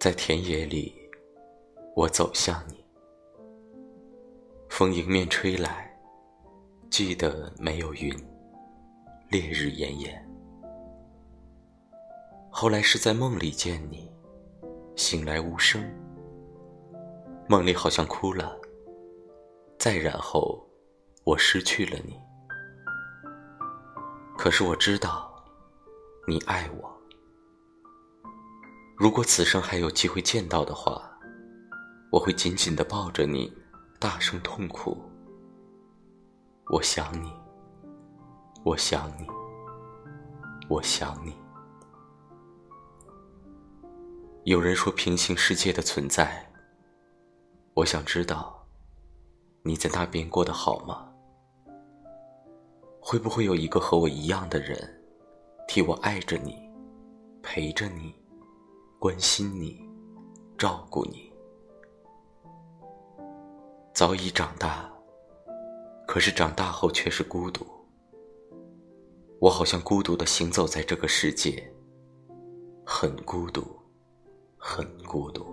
在田野里，我走向你，风迎面吹来，记得没有云，烈日炎炎。后来是在梦里见你，醒来无声，梦里好像哭了。再然后，我失去了你。可是我知道，你爱我。如果此生还有机会见到的话，我会紧紧的抱着你，大声痛哭。我想你，我想你，我想你。有人说平行世界的存在，我想知道，你在那边过得好吗？会不会有一个和我一样的人，替我爱着你，陪着你？关心你，照顾你。早已长大，可是长大后却是孤独。我好像孤独的行走在这个世界，很孤独，很孤独。